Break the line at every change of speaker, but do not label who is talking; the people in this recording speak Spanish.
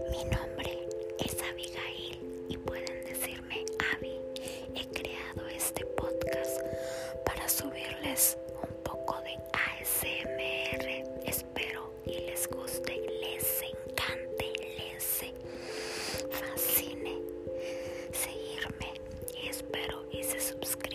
Mi nombre es Abigail y pueden decirme Abby. He creado este podcast para subirles un poco de ASMR. Espero y les guste, les encante, les fascine seguirme y espero y se suscriban.